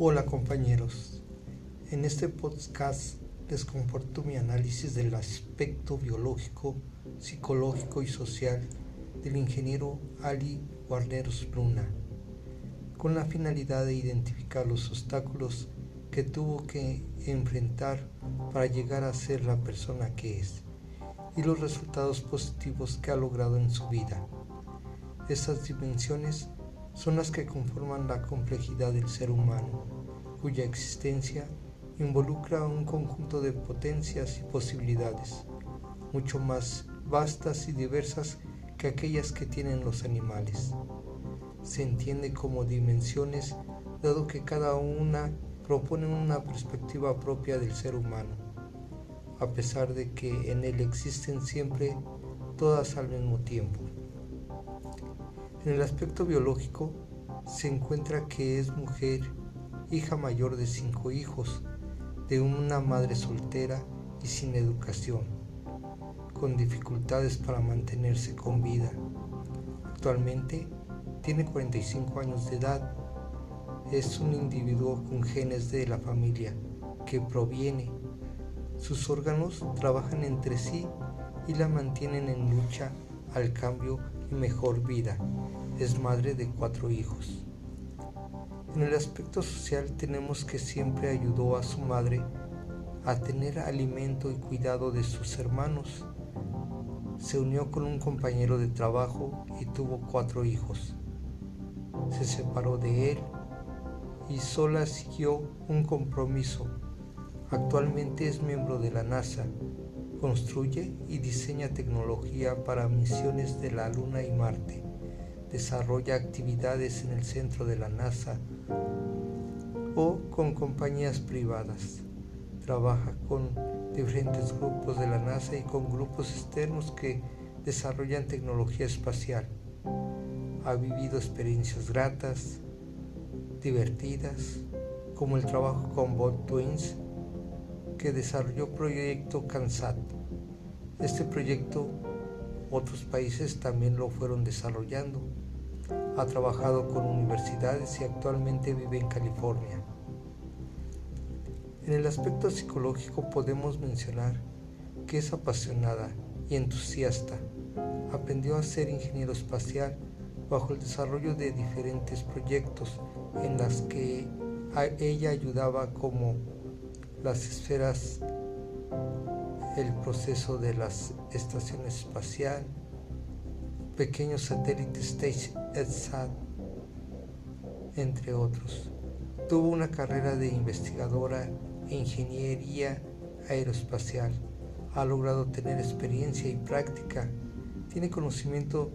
Hola compañeros, en este podcast les comparto mi análisis del aspecto biológico, psicológico y social del ingeniero Ali Guarneros Bruna, con la finalidad de identificar los obstáculos que tuvo que enfrentar para llegar a ser la persona que es y los resultados positivos que ha logrado en su vida. Estas dimensiones son las que conforman la complejidad del ser humano, cuya existencia involucra un conjunto de potencias y posibilidades, mucho más vastas y diversas que aquellas que tienen los animales. Se entiende como dimensiones dado que cada una propone una perspectiva propia del ser humano, a pesar de que en él existen siempre todas al mismo tiempo. En el aspecto biológico se encuentra que es mujer, hija mayor de cinco hijos, de una madre soltera y sin educación, con dificultades para mantenerse con vida. Actualmente tiene 45 años de edad. Es un individuo con genes de la familia que proviene. Sus órganos trabajan entre sí y la mantienen en lucha al cambio y mejor vida. Es madre de cuatro hijos. En el aspecto social tenemos que siempre ayudó a su madre a tener alimento y cuidado de sus hermanos. Se unió con un compañero de trabajo y tuvo cuatro hijos. Se separó de él y sola siguió un compromiso. Actualmente es miembro de la NASA Construye y diseña tecnología para misiones de la Luna y Marte. Desarrolla actividades en el centro de la NASA o con compañías privadas. Trabaja con diferentes grupos de la NASA y con grupos externos que desarrollan tecnología espacial. Ha vivido experiencias gratas, divertidas, como el trabajo con Bot Twins que desarrolló Proyecto CANSAT. Este proyecto otros países también lo fueron desarrollando. Ha trabajado con universidades y actualmente vive en California. En el aspecto psicológico podemos mencionar que es apasionada y entusiasta. Aprendió a ser ingeniero espacial bajo el desarrollo de diferentes proyectos en las que ella ayudaba como las esferas, el proceso de las estaciones espacial, pequeños satélites SpaceSat, entre otros. Tuvo una carrera de investigadora en ingeniería aeroespacial. Ha logrado tener experiencia y práctica. Tiene conocimiento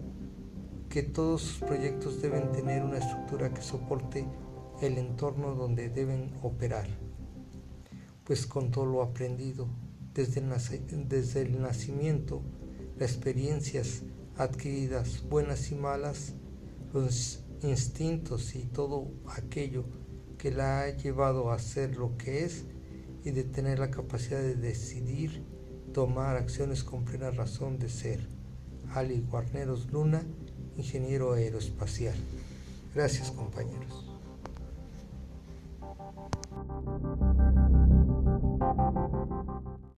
que todos sus proyectos deben tener una estructura que soporte el entorno donde deben operar pues con todo lo aprendido desde el, nacimiento, las experiencias adquiridas, buenas y malas, los instintos y todo aquello que la ha llevado a ser lo que es y de tener la capacidad de decidir tomar acciones con plena razón de ser. Ali Guarneros Luna, ingeniero aeroespacial. Gracias compañeros.